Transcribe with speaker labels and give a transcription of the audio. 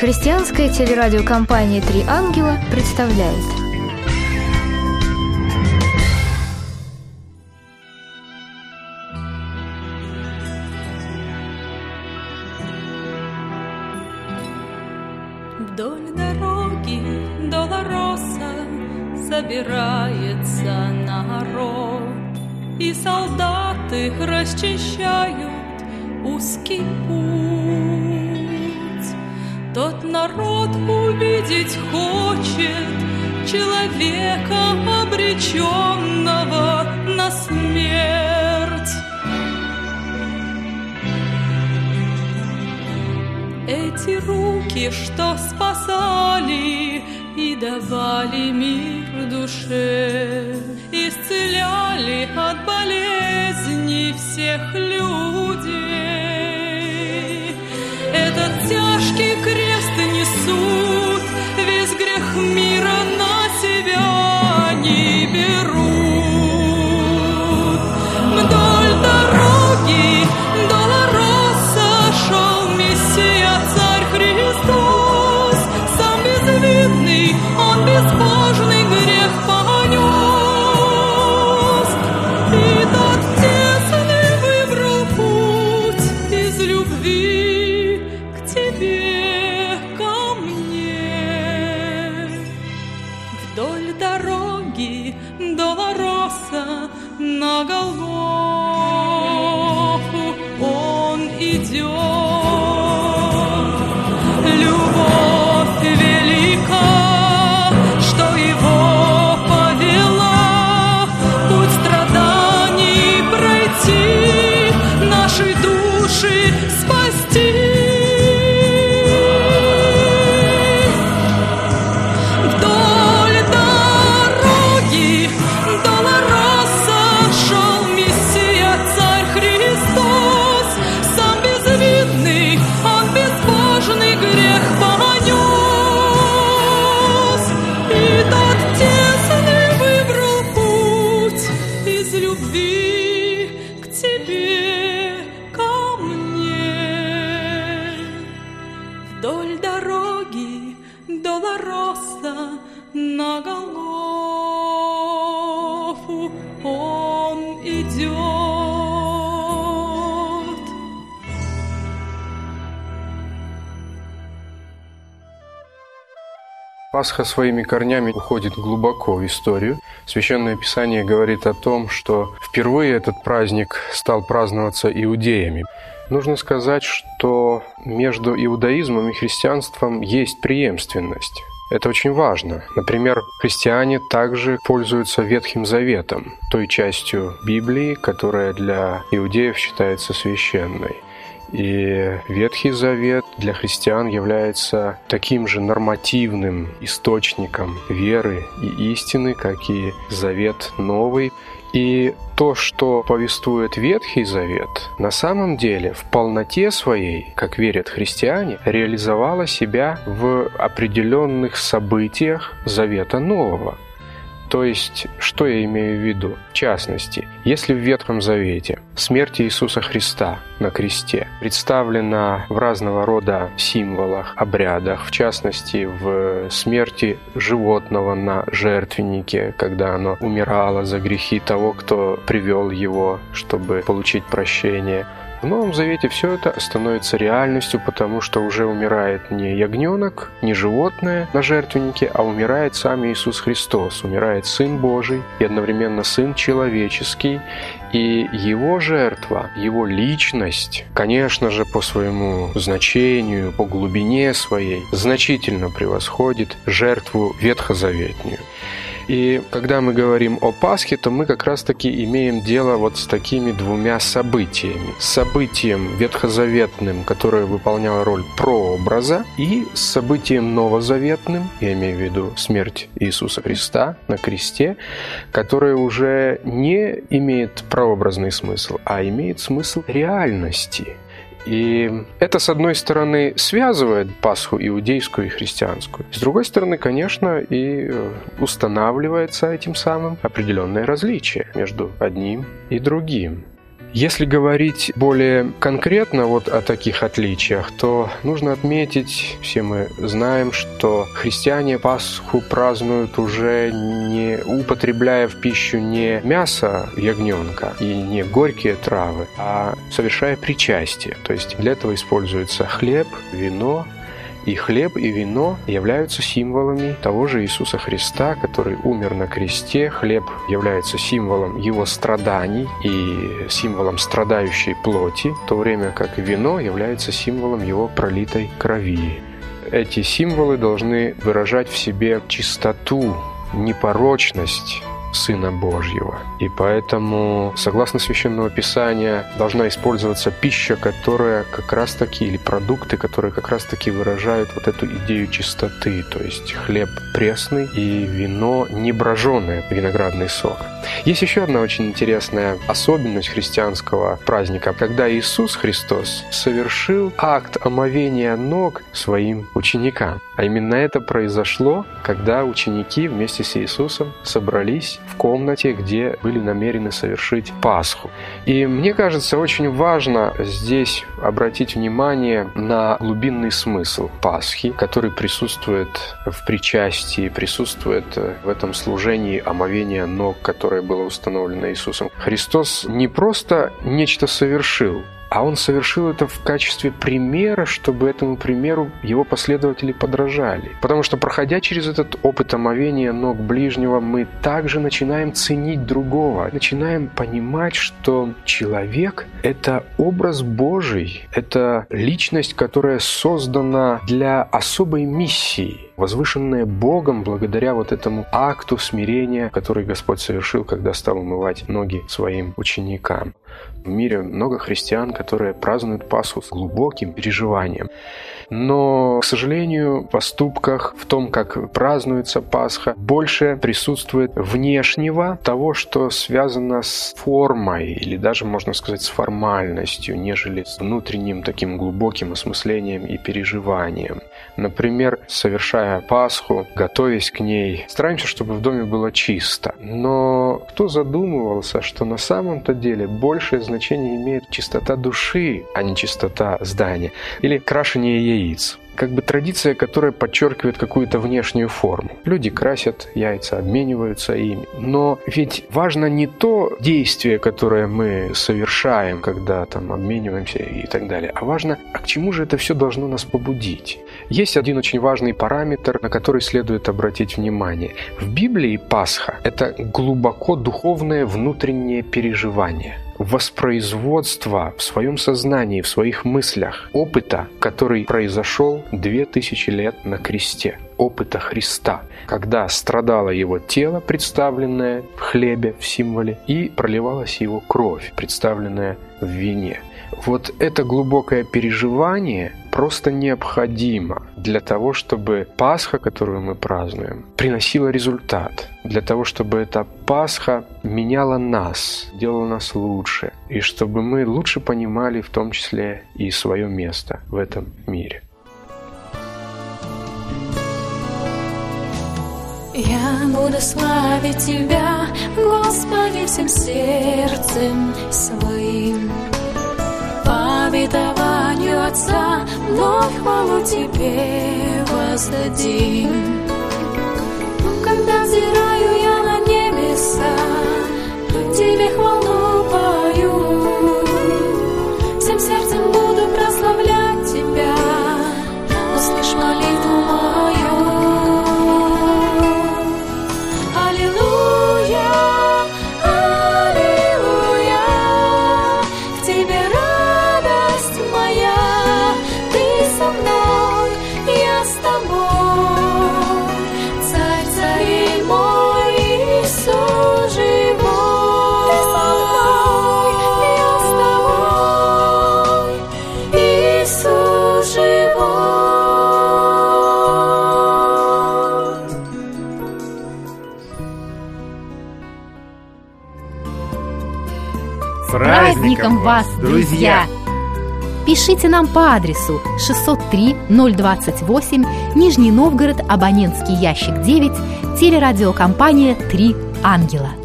Speaker 1: Христианская телерадиокомпания «Три ангела» представляет.
Speaker 2: Вдоль дороги Долороса собирается народ, И солдаты расчищают узкий путь. Тот народ увидеть хочет Человека, обреченного на смерть. Эти руки, что спасали и давали мир душе, Исцеляли всех людей. Любви к тебе, ко мне. Вдоль дороги Долороса на Голгофу он идет. Долороса на Голгофу он идет.
Speaker 3: Пасха своими корнями уходит глубоко в историю. Священное Писание говорит о том, что впервые этот праздник стал праздноваться иудеями. Нужно сказать, что между иудаизмом и христианством есть преемственность. Это очень важно. Например, христиане также пользуются Ветхим Заветом, той частью Библии, которая для иудеев считается священной. И Ветхий Завет для христиан является таким же нормативным источником веры и истины, как и Завет Новый. И то, что повествует Ветхий Завет, на самом деле в полноте своей, как верят христиане, реализовало себя в определенных событиях Завета Нового. То есть, что я имею в виду? В частности, если в Ветхом Завете смерть Иисуса Христа на кресте представлена в разного рода символах, обрядах, в частности, в смерти животного на жертвеннике, когда оно умирало за грехи того, кто привел его, чтобы получить прощение – в Новом Завете все это становится реальностью, потому что уже умирает не ягненок, не животное на жертвеннике, а умирает сам Иисус Христос, умирает Сын Божий и одновременно Сын человеческий. И его жертва, его личность, конечно же, по своему значению, по глубине своей, значительно превосходит жертву ветхозаветнюю. И когда мы говорим о Пасхе, то мы как раз-таки имеем дело вот с такими двумя событиями. Событием ветхозаветным, которое выполняло роль прообраза, и событием новозаветным, я имею в виду смерть Иисуса Христа на кресте, которое уже не имеет прообразный смысл, а имеет смысл реальности. И это, с одной стороны, связывает Пасху иудейскую и христианскую. С другой стороны, конечно, и э, устанавливается этим самым определенное различие между одним и другим. Если говорить более конкретно вот о таких отличиях, то нужно отметить, все мы знаем, что христиане Пасху празднуют уже не употребляя в пищу не мясо ягненка и не горькие травы, а совершая причастие. То есть для этого используется хлеб, вино, и хлеб, и вино являются символами того же Иисуса Христа, который умер на кресте. Хлеб является символом его страданий и символом страдающей плоти, в то время как вино является символом его пролитой крови. Эти символы должны выражать в себе чистоту, непорочность, Сына Божьего. И поэтому, согласно Священного Писания, должна использоваться пища, которая как раз-таки, или продукты, которые как раз-таки выражают вот эту идею чистоты, то есть хлеб пресный и вино не броженое, виноградный сок. Есть еще одна очень интересная особенность христианского праздника, когда Иисус Христос совершил акт омовения ног своим ученикам. А именно это произошло, когда ученики вместе с Иисусом собрались в комнате, где были намерены совершить Пасху. И мне кажется, очень важно здесь обратить внимание на глубинный смысл Пасхи, который присутствует в причастии, присутствует в этом служении омовения ног, которое было установлено Иисусом. Христос не просто нечто совершил, а он совершил это в качестве примера, чтобы этому примеру его последователи подражали. Потому что, проходя через этот опыт омовения ног ближнего, мы также начинаем ценить другого, начинаем понимать, что человек — это образ Божий, это личность, которая создана для особой миссии — возвышенная Богом благодаря вот этому акту смирения, который Господь совершил, когда стал умывать ноги своим ученикам. В мире много христиан, которые празднуют Пасху с глубоким переживанием. Но, к сожалению, в поступках, в том, как празднуется Пасха, больше присутствует внешнего, того, что связано с формой или даже, можно сказать, с формальностью, нежели с внутренним таким глубоким осмыслением и переживанием. Например, совершая Пасху, готовясь к ней, стараемся, чтобы в доме было чисто. Но кто задумывался, что на самом-то деле большее значение имеет чистота души, а не чистота здания, или крашение яиц как бы традиция, которая подчеркивает какую-то внешнюю форму. Люди красят яйца, обмениваются ими. Но ведь важно не то действие, которое мы совершаем, когда там обмениваемся и так далее, а важно, а к чему же это все должно нас побудить. Есть один очень важный параметр, на который следует обратить внимание. В Библии Пасха – это глубоко духовное внутреннее переживание – воспроизводства в своем сознании, в своих мыслях опыта, который произошел две тысячи лет на кресте опыта Христа, когда страдало его тело, представленное в хлебе, в символе, и проливалась его кровь, представленная в вине. Вот это глубокое переживание просто необходимо для того, чтобы Пасха, которую мы празднуем, приносила результат. Для того, чтобы эта Пасха меняла нас, делала нас лучше. И чтобы мы лучше понимали в том числе и свое место в этом мире.
Speaker 4: Я буду славить Тебя, Господи, всем сердцем своим Отца вновь хвалу Тебе воздадим. Когда взираю я на небеса, Тебе хвалу
Speaker 1: праздником вас, друзья! Пишите нам по адресу 603 028 Нижний Новгород, абонентский ящик 9, телерадиокомпания «Три ангела».